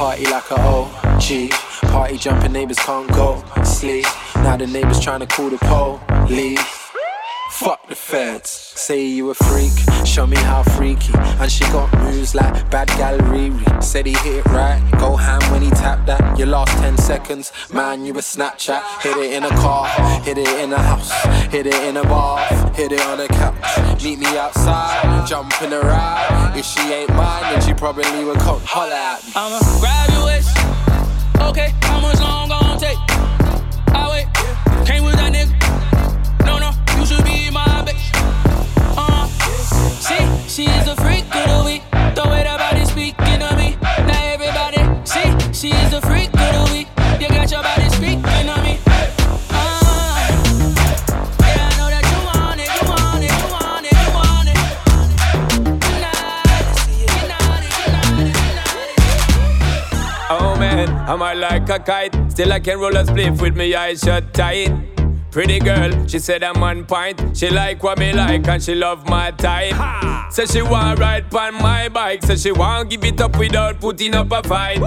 Party like a OG. Party jumping neighbors can't go sleep. Now the neighbors trying to call the police. Fuck the feds. Say you a freak, show me how freaky. And she got moves like bad gallery. Said he hit it right, go ham when he tapped that. Your last 10 seconds, man, you a Snapchat. Hit it in a car, hit it in a house, hit it in a bar, hit it on a couch. Meet me outside, jump in a ride. If she ain't mine, then she probably would come holler at me. I'ma grab your waist. Okay, how much long gon' take? I wait, came see, she is a freak of the week. The way that body speaking to me. Now everybody, see, she is a freak of the week. You got your body speaking to me. I. Oh man, I'm high like a kite. Still I can roll a spliff with me eyes shut tight. Pretty girl, she said I'm on point. She like what me like and she love my type. Say she want ride on my bike. Say she want give it up without putting up a fight.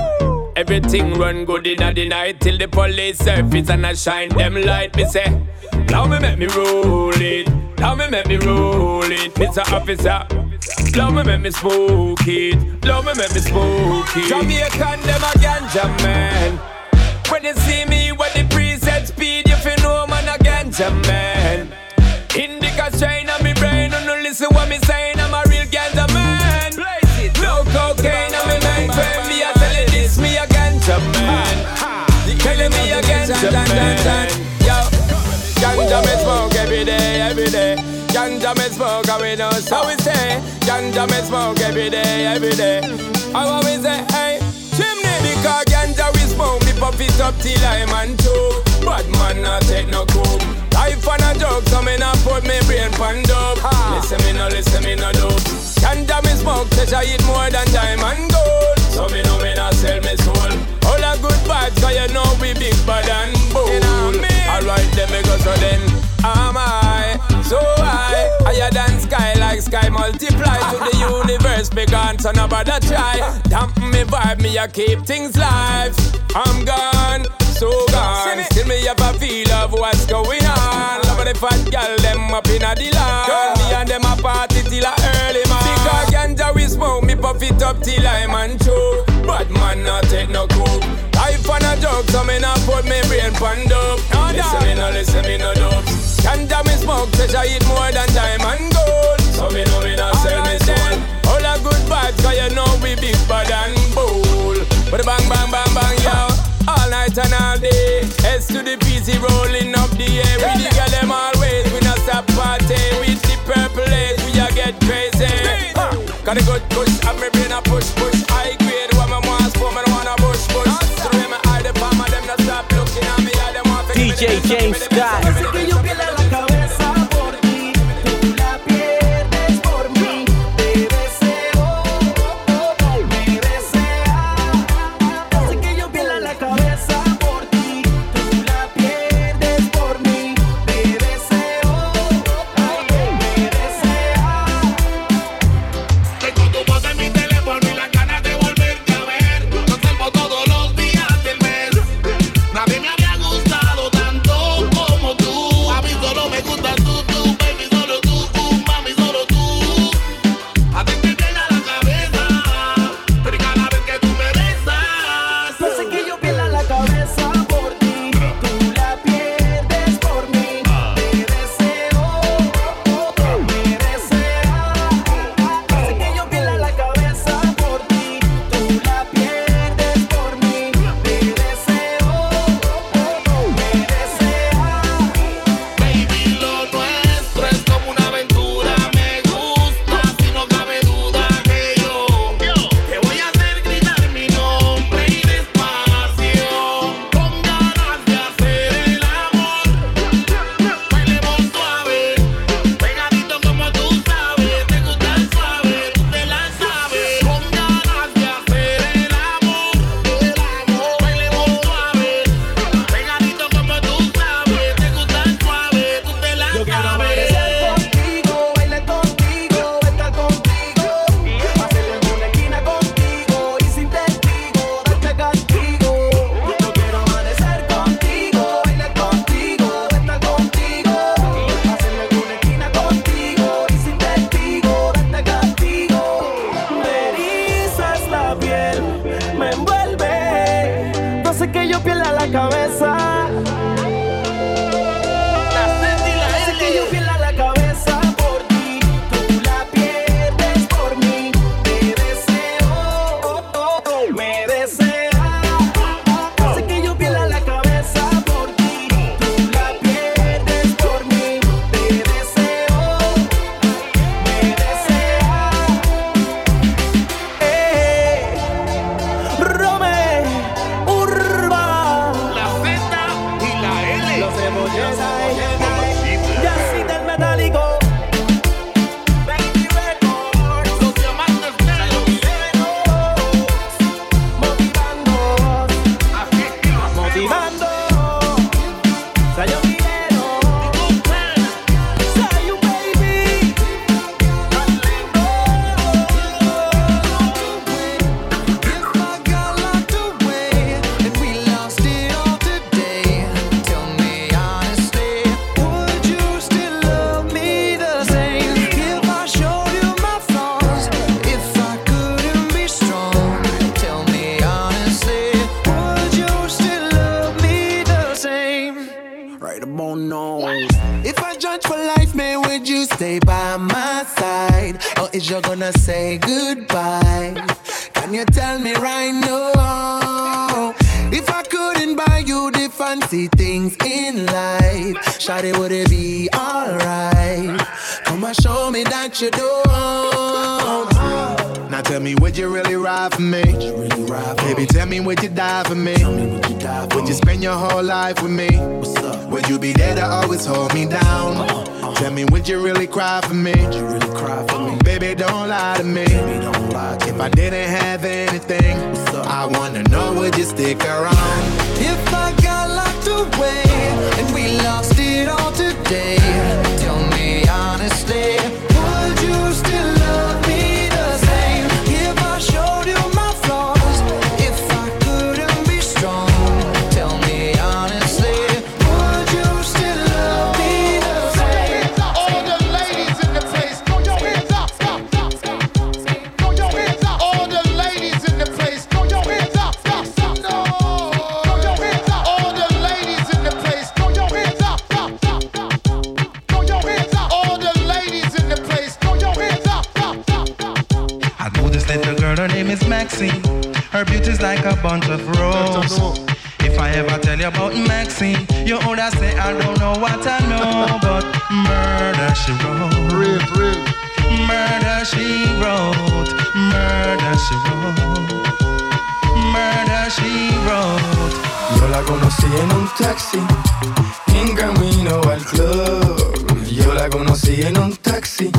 Everything run good in the night till the police surface and I shine them light. Me say, now me make me roll it. Now me make me roll it, Mr. Officer. Love me make me smoke it. Love me make me smoke it. Jamaican them a ganja man. When they see me listen what me saying. I'm a real ganja man. No cocaine on me mind frame. Me a tell you this, me a ganja man. Telling me a ganja man. Yo, ganja me smoke every day, every day. Ganja me smoke, and we know so we say. Ganja me smoke every day, every day. I always say, hey, chimney, because ganja we smoke, me puff it up till I'm on choke. Bad man not take no coke. Life on a joke, so me not put me brain pan dope. Listen me no, listen me no dope. Ganja me smoke, say I eat more than diamond gold. So me know me not sell me soul. All a good vibes, cause you know we big bad and bold. Alright, then me go so then. Am I so high? Higher than sky, like sky multiply to the universe. Begun, so nobody try. Dampen me vibe, me I keep things live. I'm gone, so gone. Still me have a feel of what's going on. Love the fat girl, them up in a the land. Me and them a party till a early man. Because ganja we smoke, me puff it up till I'm on choke. Bad man not take no coke. Life on a joke, so me not put me brain pan dope. No, listen me no, listen me no dope. Ganja me smoke, I eat more than diamond gold. So me know me not sell me soul. All a good vibes, cause you know we big bad and bold. But bang bang bang bang yo, all night and all day. S to the PC rolling up the air. We the girl them always, we not stop party. With the purple haze, we a get crazy. Got a good push, me brain a push push. I grade what me want, for me wanna bush bush. So me eye the palm them not stop looking at me, I them want to DJ James give me the- Scott. of rose. If I ever tell you about Maxine, you would have say I don't know what I know, but murder she wrote. Real, real. Murder she wrote. Murder she wrote. Murder she wrote. Yo la conocí en un taxi, en camino al club. Yo la conocí en un taxi.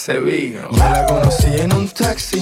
se vino. Me la conocí en un taxi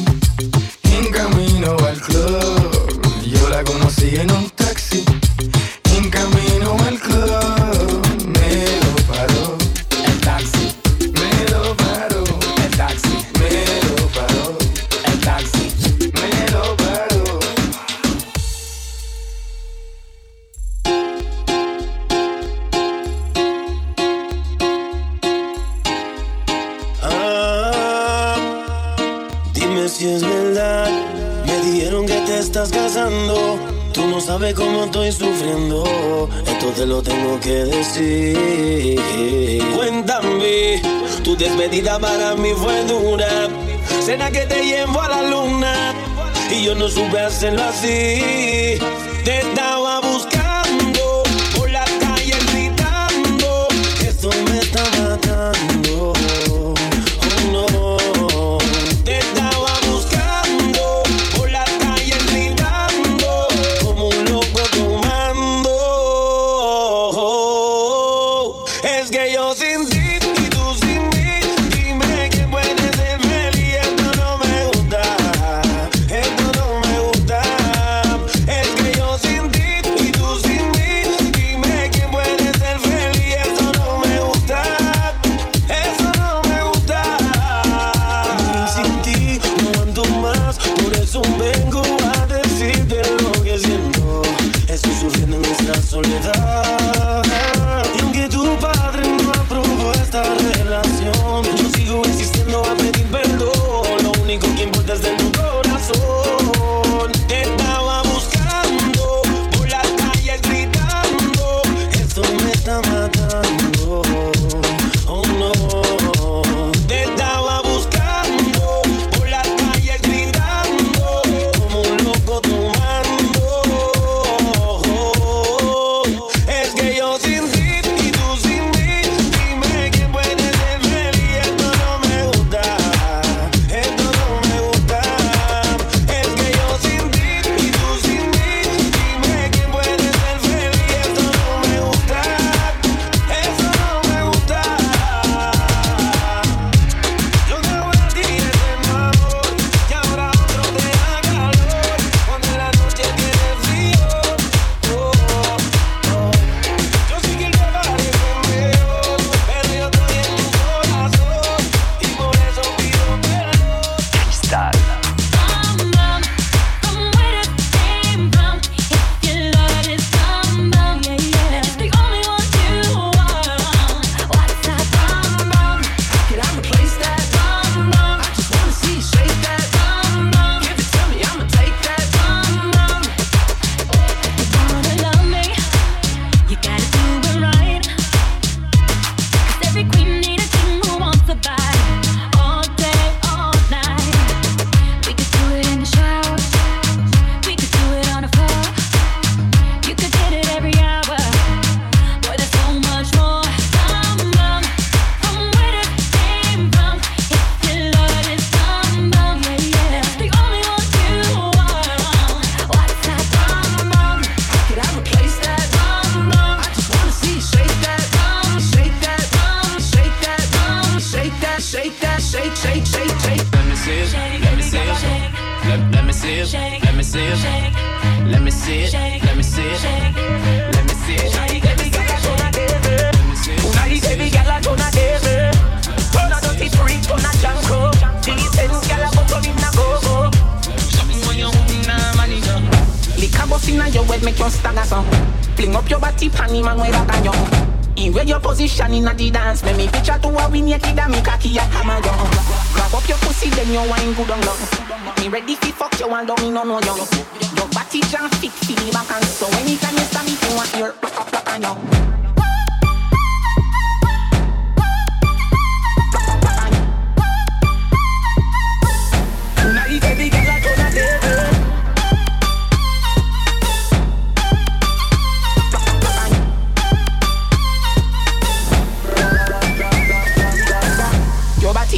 estás casando. Tú no sabes cómo estoy sufriendo. Esto te lo tengo que decir. Cuéntame, tu despedida para mí fue dura. Cena que te llevo a la luna. Y yo no supe hacerlo así. Te estaba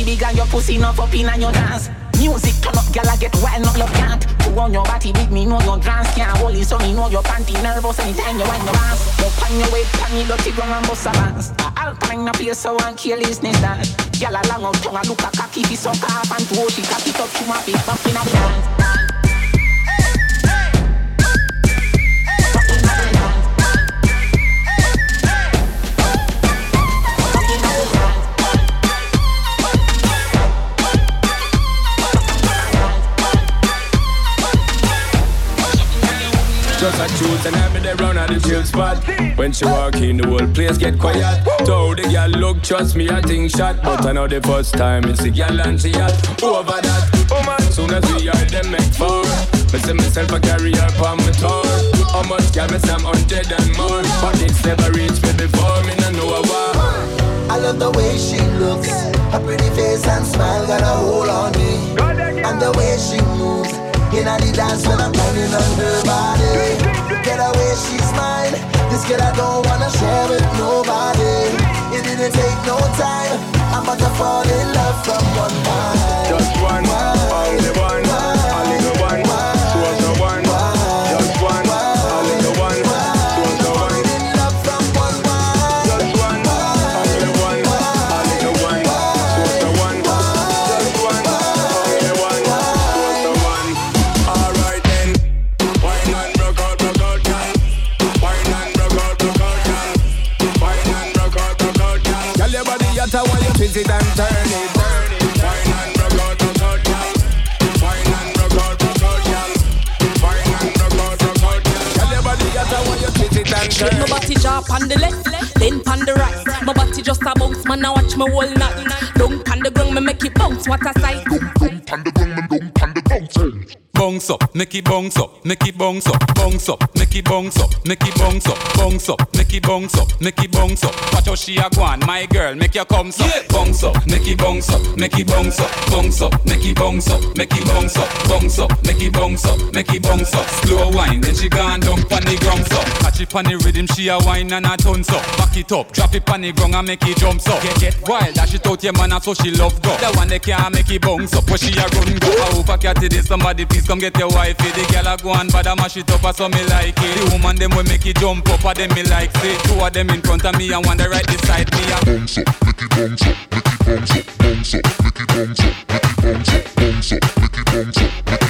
Your body big and your pussy enough up in and your dance. Music turn up, gyal a get wild, not love can't. Who on your body big, me know your dance can't hold it, so me know your panty nervous anytime you wind your ass. Up on your way, pan you dirty ground and bust a bounce. A alpine a place so one careless that. Gyal a long out tongue a look a cocky fi suck off and to she cock it up to my face, up in a dance. Just a truth and I be there round at the chill spot. When she walk in, the whole place get quiet. So the girl look, trust me, I think shot. But I know the first time it's the girl and she hot. Over that, oh man, soon as we are them make four. Me say myself a carry her on my tour. How much can me I'm hundred and more? But it's never reached me before, me no know a war. I love the way she looks. Her pretty face and smile got a hold on me. And the way she moves. In the dance when I'm grinding on her body. Get away, she's mine. This girl I don't wanna share with nobody. It didn't take no time. I'm about to fall in love from one time. Just one, only one, it and turn it, turn it. Wine and broke out, broke out, girl. Wine and broke out, broke out, girl. Wine and broke out, broke out, girl. Girl, your body hot, I want you twist it and Shake turn my body drop on the left, then on the right. My body just a bounce, man. I watch my whole night. Don't on the ground, me make it bounce. What a sight! Bounce up, make it bounce up, make it bounce up, bounce up, make it bounce up, make it bounce up, bounce up, make it bounce up, make it bounce up. Watch how she a go on, my girl, make your come up. Bounce up, make it bounce up, make it bounce up, bounce up, make it bounce up, make it bounce up, bounce up, make it bounce up, make it bounce up. Slow wine, then she gone down pon the ground up. Catch it pon the rhythm, she a wine and a tons up. Back it up, drop it pon the ground and make it jump up. Get get wild, dash it out your man, and so she love go. The one that can't make it bounce up, but she a run go. I hope I catch it, somebody please come get your wifey. Eh. The girl a go and bad a mash it up, so me like it. The woman them will make it jump up, and them me like say. Two of them in front of me and one the right beside me. Bounce up, make it bounce up, make it bounce up, bounce up, make it bounce up, make it bounce up, bounce up, make it bounce up, make it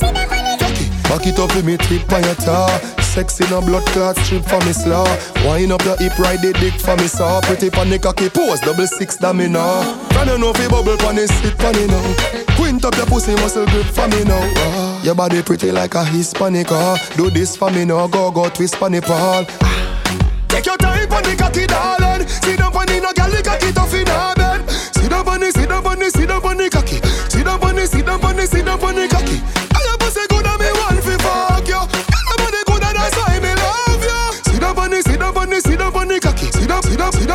Back it. Up with me tip on your tar. Sexy no blood clot strip for me slaw. Wind up your hip, ride the dick for me saw. Pretty the cocky pose, double six da me now Can you know fi bubble pon the sit it now. Quint up your pussy muscle grip for me now. Ah, Your body pretty like a Hispanic ah. Do this for me now, go go twist pon the pole Take your time the cocky darling. Sit down pon the no girl the cocky tough in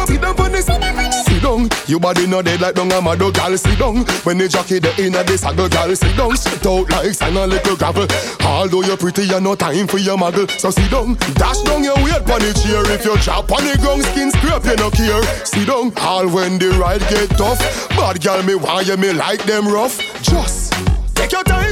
sit down the Sit down down. Your body no dead like dung a mad gal sit down. When the jockey the inna the saddle, gal sit down. Sit out like sand a little gravel. Although you're pretty, you no time for your muggle. So sit down, dash down your weight pon the chair. If you drop on the ground, skin scrape, you no care. Sit down, all when the ride get tough. Bad gal me why you me like them rough. Just take your time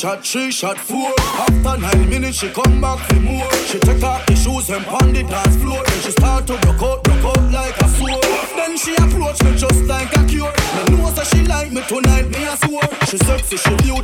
shot, three shot, four. After nine minutes, she come back for more. She take off the shoes and pound the dance floor. Then she start to rock out, rock out like a sword. Then she approach me just like a cure. Me know that she like me tonight, me a swore. She sexy, she beautiful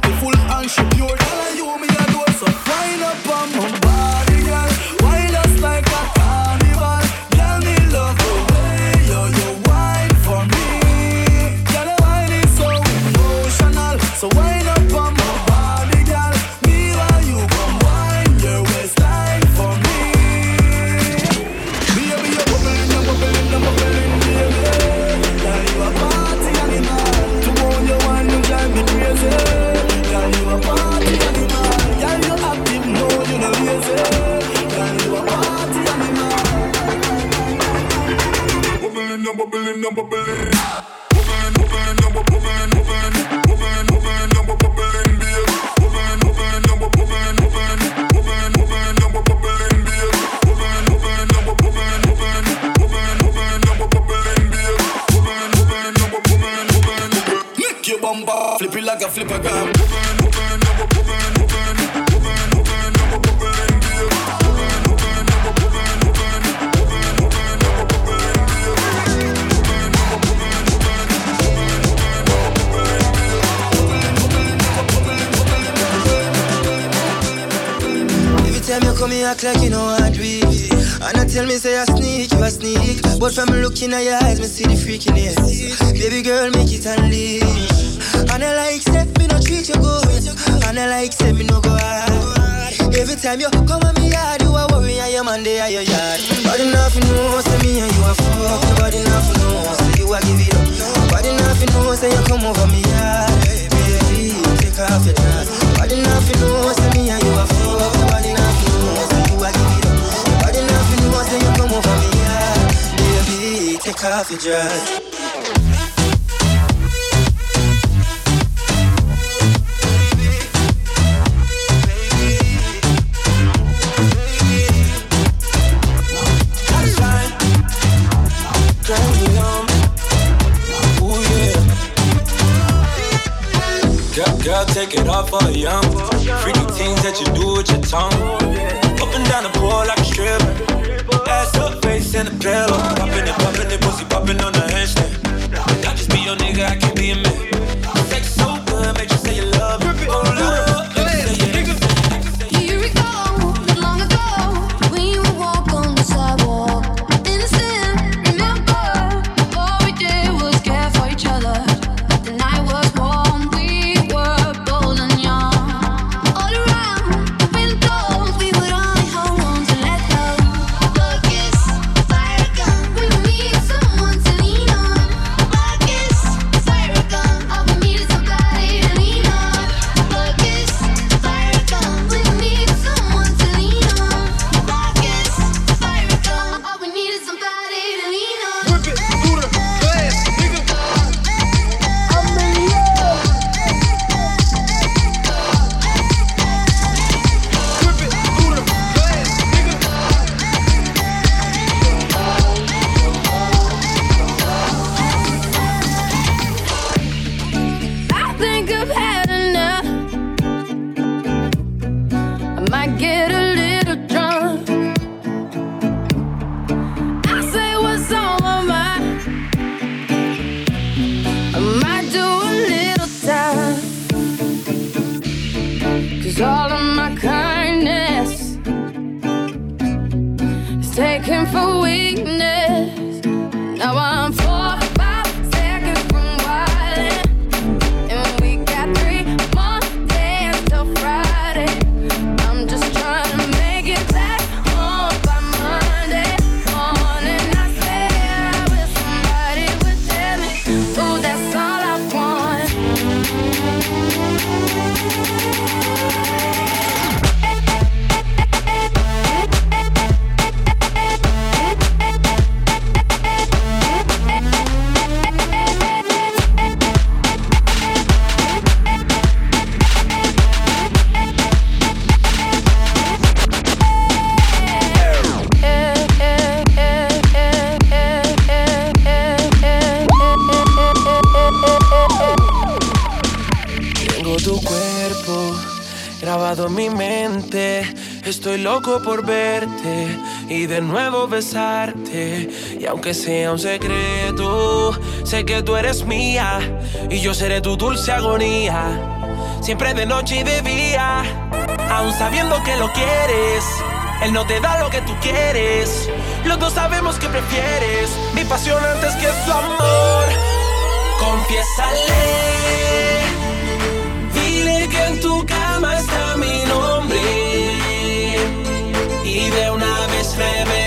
Looking at your eyes, me see the freakiness. Baby girl, make it unleash. And I like, say, me no treat you good. And I like, say, me no go hard. Every time you come at me yard, you a worry, and your man there at your yard. Body nothing know, say me and you a fuck. Nobody nothing know, say you a give it up. Body nothing know, say you come over me yard. Baby, take off your dress. Body nothing know, coffee jug. Girl, take it off for a young Freaky things that you do with your tongue. Up and down the pole like a stripper. Ass up, face in the pillow. Up in the Pussy popping on the handstand. I just be your nigga, por verte y de nuevo besarte. Y aunque sea un secreto, sé que tú eres mía y yo seré tu dulce agonía. Siempre de noche y de día, aún sabiendo que lo quieres. Él no te da lo que tú quieres. Los dos sabemos que prefieres mi pasión antes que tu amor. Confiésale, dile que en tu cama está y de una vez revés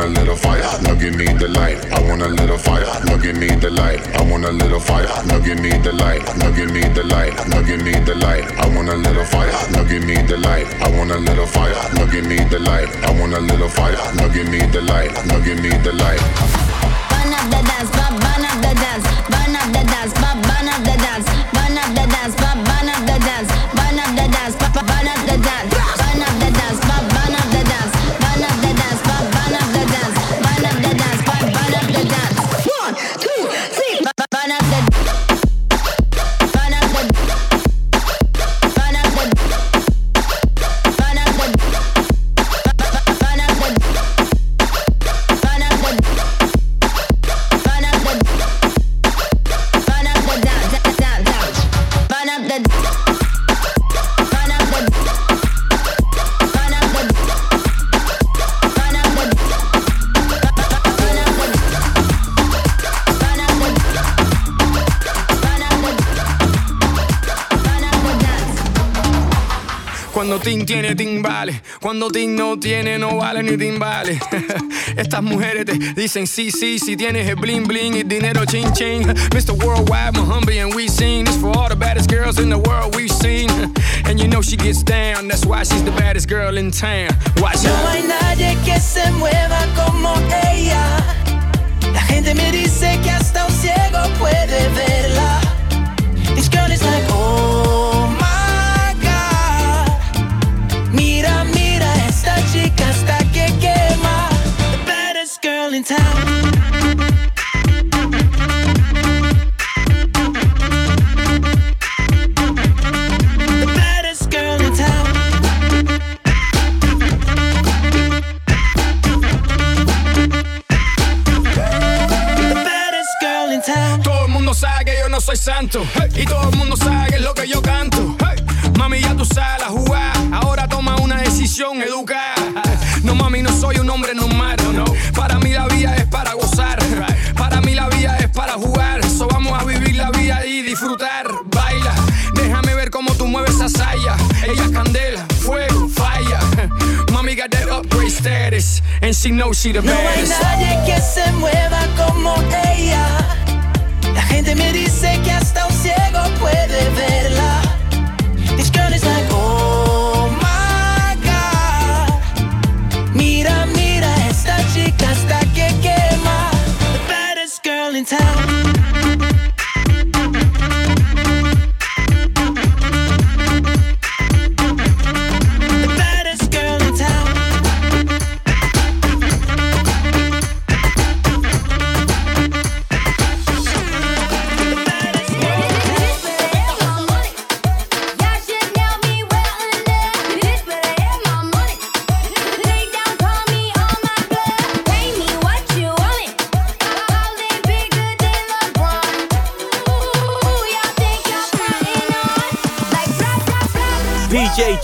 want a little fire, now give me the light. I want a little fire, now give me the light. I want a little fire, now give me the light. Now give me the light, now give me the light. I want a little fire, now give me the light. I want a little fire, now give me the light. I want a little fire, now give me the light. Now give me the light. Burn up the dance, burn up the dance, burn up the dance, burn timbales. Cuando Ting no tiene, no vale ni timbales. Estas mujeres te dicen sí, sí, si tienes el bling bling y dinero ching ching. Mr. Worldwide, Muhammad, and we sing this for all the baddest girls in the world we've seen. And you know she gets down, that's why she's the baddest girl in town. Watch No out. hay nadie que se mueva como ella. La gente me dice que hasta un ciego puede verla. El mundo sabe que yo no soy santo. Y todo el mundo sabe que es lo que yo canto. Mami, ya tú sabes la jugada. Ahora toma una decisión educada. No, mami, no soy un hombre normal. No. Para she knows she the No hay nadie que se mueva como ella. La gente me dice que hasta un ciego puede verla. This girl is like, oh my God. Mira, mira, esta chica hasta que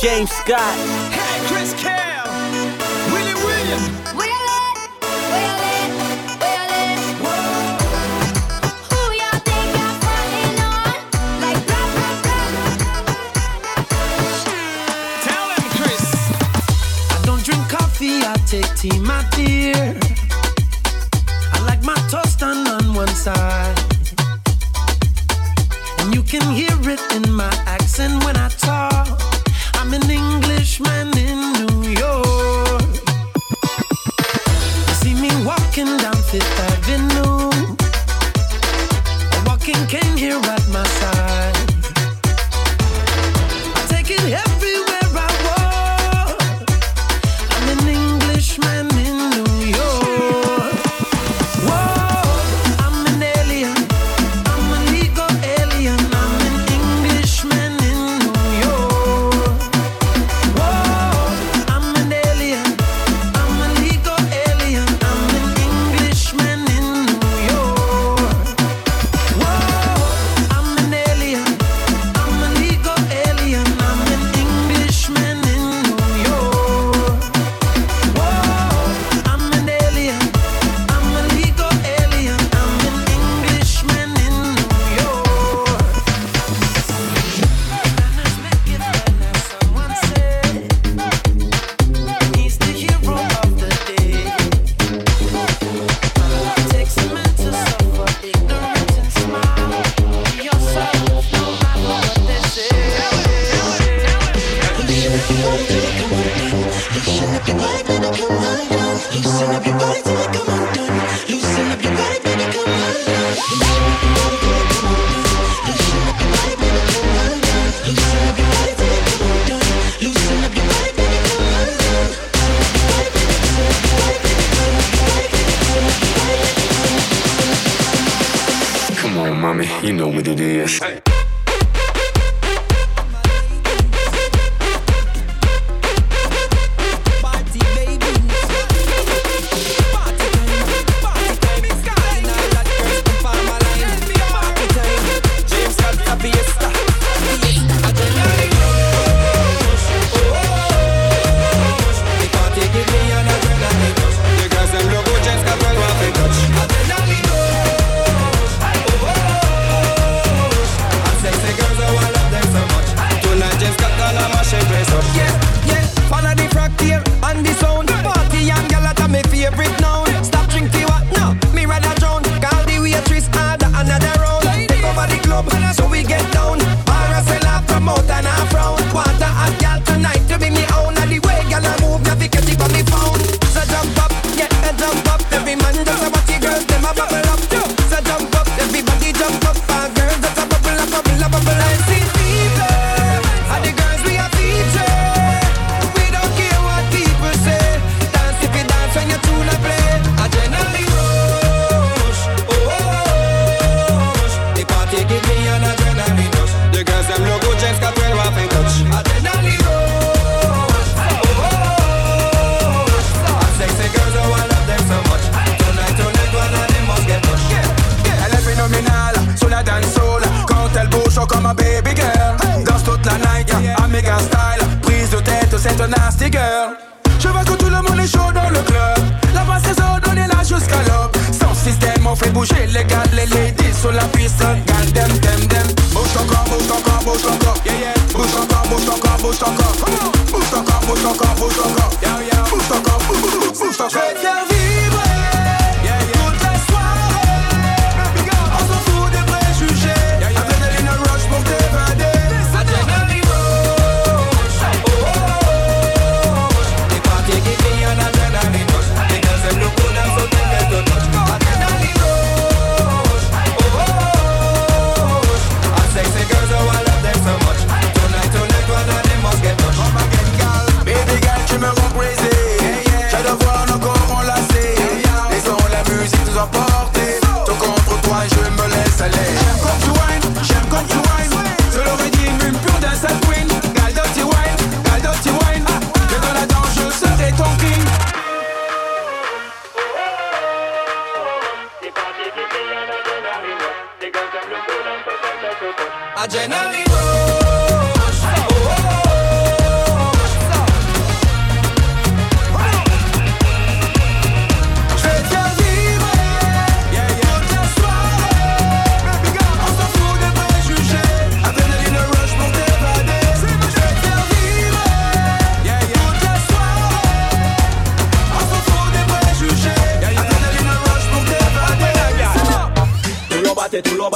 James Scott.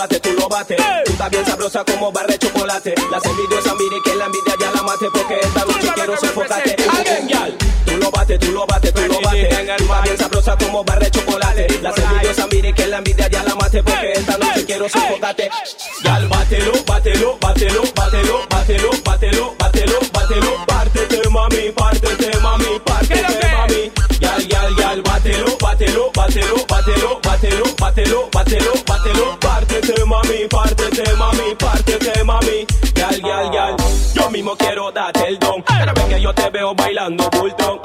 Bates, tú lo lo bates. Tú estás bien sabrosa como barra de chocolate. Las envidiosas miren que la envidia ya la mate porque esta noche quiero sofocarte. Yal, Tú lo bates, tú lo bates, tú lo bates. Tú estás bien sabrosa como barra de chocolate. Las envidiosas miren que la envidia ya la mate porque esta noche quiero sofocarte. Yal, bátelo, bátelo, bátelo, bátelo, bátelo, bátelo, bátelo, bátelo. Pártete, mami, pártete, mami, pártete, mami. Yal, yal, yal, bátelo, bátelo, bátelo, bátelo, bátelo, bátelo, bátelo, bátelo. Mami, pártete, mami, pártete, mami. Yal, yal, yal. Yo mismo quiero darte el don. Cada vez que yo te veo bailando bultón.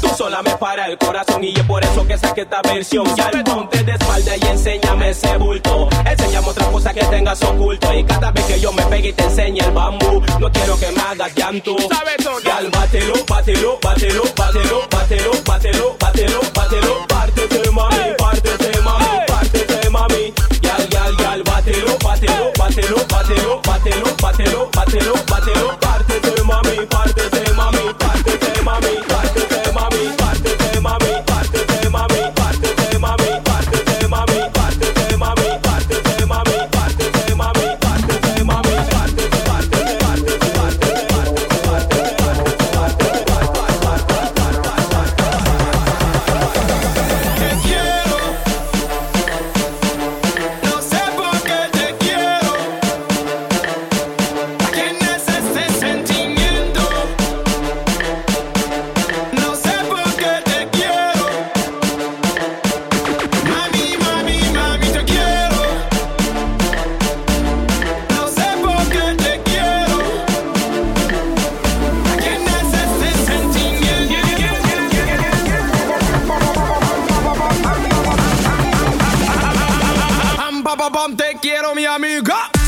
Tú sola me para el corazón y es por eso que saqué esta versión. Yal, ponte de espalda y enséñame ese bulto. Enséñame otra cosa que tengas oculto. Y cada vez que yo me pegue y te enseñe el bambú, no quiero que me hagas llanto. Yal, bátelo, bátelo, bátelo, bátelo, bátelo, bátelo, bátelo, bátelo. Pártete, mami, pártete, bátelo, bátelo, bátelo, bátelo, bátelo, bátelo, te quiero, mi amiga.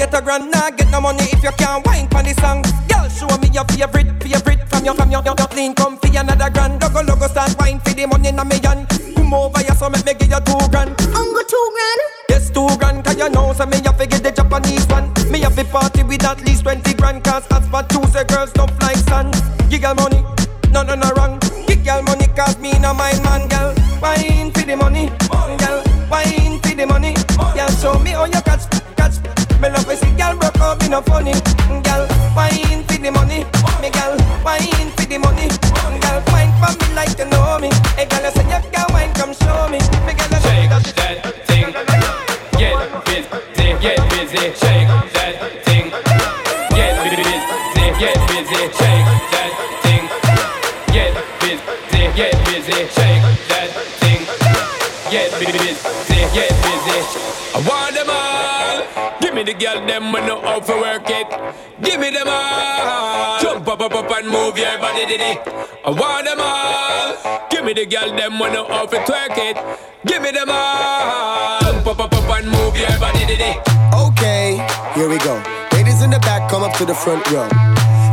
Get a grand. Nah get no money if you can't wine for the song. Girl, show me your favorite, favorite from your, from your, your, your clean. Come for another grand. Logo, logo, start wine for the money na me yan. Come over here, so make me give you two grand. Ungo two grand. Yes, two grand, cause you know, so me have to get the Japanese one. Me have to party with at least 20 grand, cause for two, say girls don't like sun. Give girl money, no, no, no wrong. Give girl money, cause me no mind man, girl. No funny, girl. Wine for the money, me girl. Wine for the money, girl. Wine for me like you know me. Hey, girl, you say you can wine, come show me. Me girl, you Shake that thing, get busy, get busy, shake that thing, get busy, get busy, shake that thing, get busy, get busy, shake that thing, get busy, get busy. I want the girl them when know how to work it. Give me them all. Jump up, up, up and move your body, diddy. I want them all. Give me the girl them when know how to twerk it. Give me them all. Jump up, up, up and move your body, diddy. Okay, here we go. In the back, come up to the front row.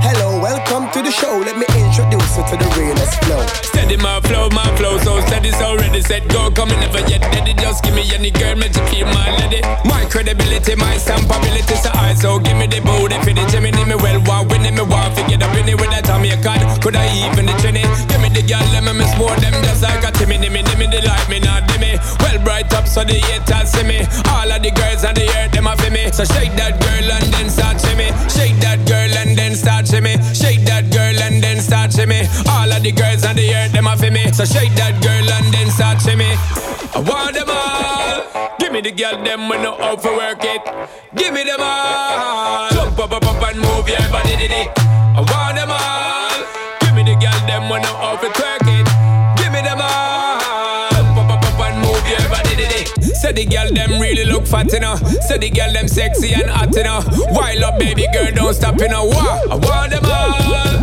Hello, welcome to the show. Let me introduce you to the realest flow. Steady my flow, my flow so steady, so ready, set go, coming never yet ready. Just give me any girl, make you feel my lady. My credibility, my stampability, so I so give me the booty for the Jimmy, me well, want winning me want to get up in it with that Tommy card. Could I even the trinity? Give me the girl, let me miss more them just like a Timmy, me, me, the light me, not dimmy. Well, bright up so the haters see me. All of the girls on the earth, them a for me. So shake that girl and then start shimmy. Shake that girl and then start shimmy. Shake that girl and then start shimmy. All of the girls on the earth, them a for me. So shake that girl and then start shimmy. I want them all. Give me the girl, them we know how to work it. Give me them all. Jump up, up, up and move your body, diddy. I want them all. Give me the girl, them we know how to twerk Say the girl them really look fat, you know. Say the girl them sexy and hot, you know. Wild up, baby girl, don't stop, you know. Wah, I want them all.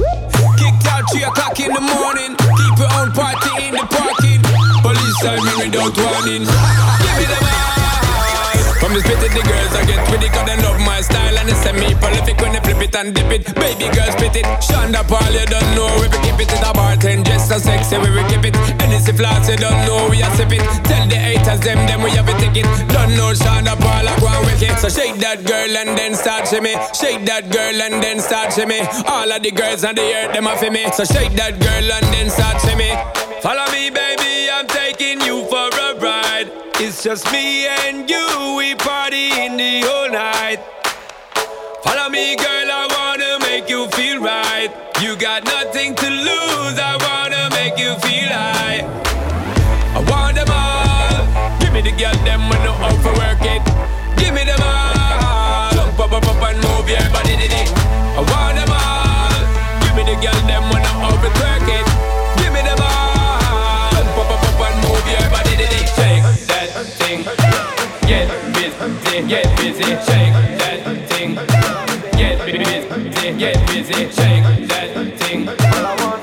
Kicked out three o'clock in the morning. Keep your own party in the parking. Police tell me without warning. From the spit it, the girls I get with it Cause they love my style and it's semi prolific When they flip it and dip it. Baby girl spit it. Sean da Paul, you don't know We be keep it. In a bartend Just so sexy, we will keep it. Hennessy flats, you don't know We a sip it Tell the haters them, them we have a ticket Don't know Sean da Paul, I go and wicked So shake that girl and then start shimmy. Shake that girl and then start shimmy. All of the girls on the earth, them a for me. So shake that girl and then start shimmy. Follow me baby, I'm taking you for a ride It's just me and you, we party in the whole night. Follow me girl, I wanna make you feel right. You got nothing to lose, I wanna make you feel high. I want them all. Give me the girl, them when no out for work it. Give me them all. Jump up, up, up and move your body, did it get busy Shake that thing Get busy, get busy Shake that thing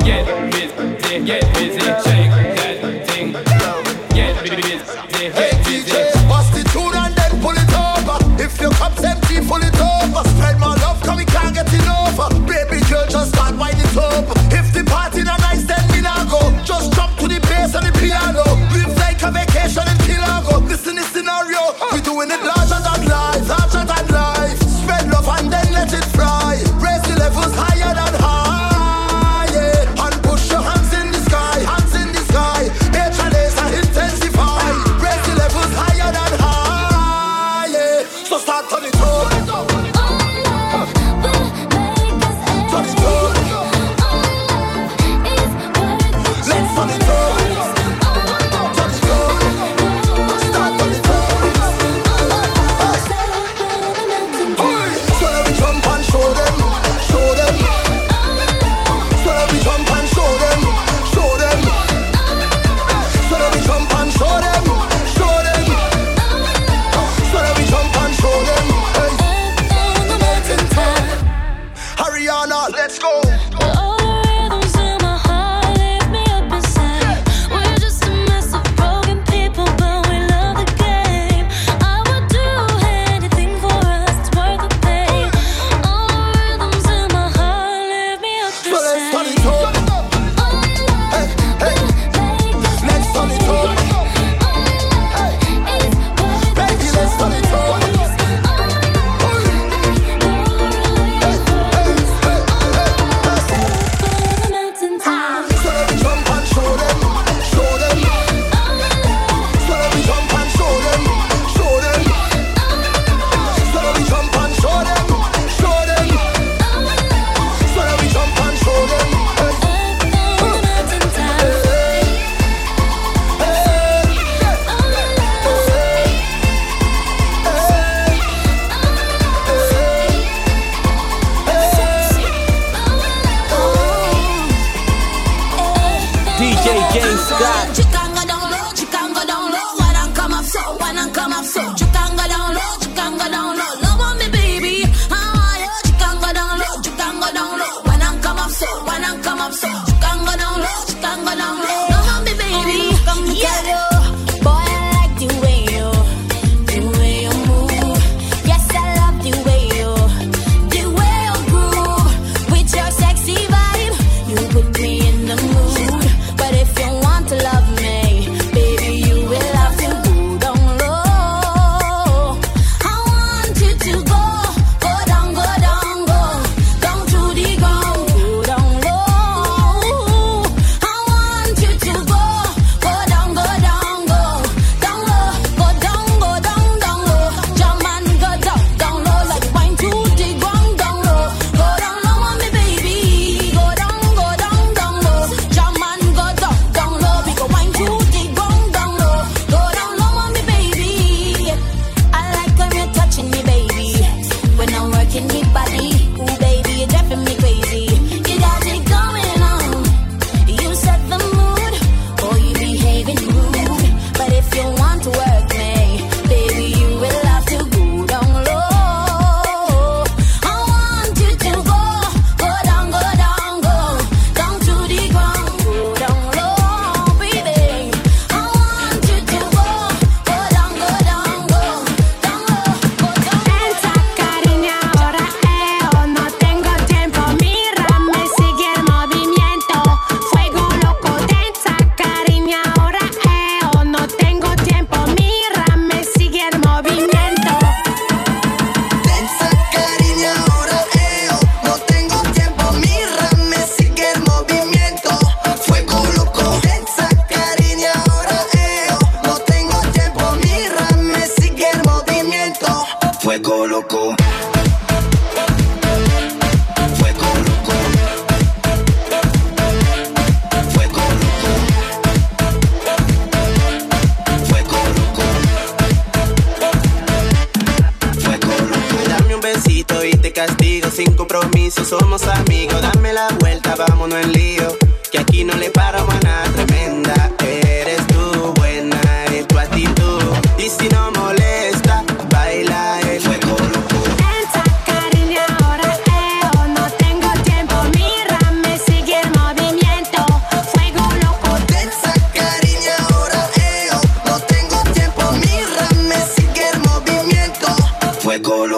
Get busy, get busy Shake that thing Get busy, Hey get DJ, busy bust the tune and then pull it over. If your cup's empty, pull it over. Spread my love, cause we can't get enough. Baby girl, just start wind it up. If the party not nice, then me not go. Just jump to the bass and the piano. Live like a vacation in Kilago. Listen this scenario, we doing it larger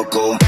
loco.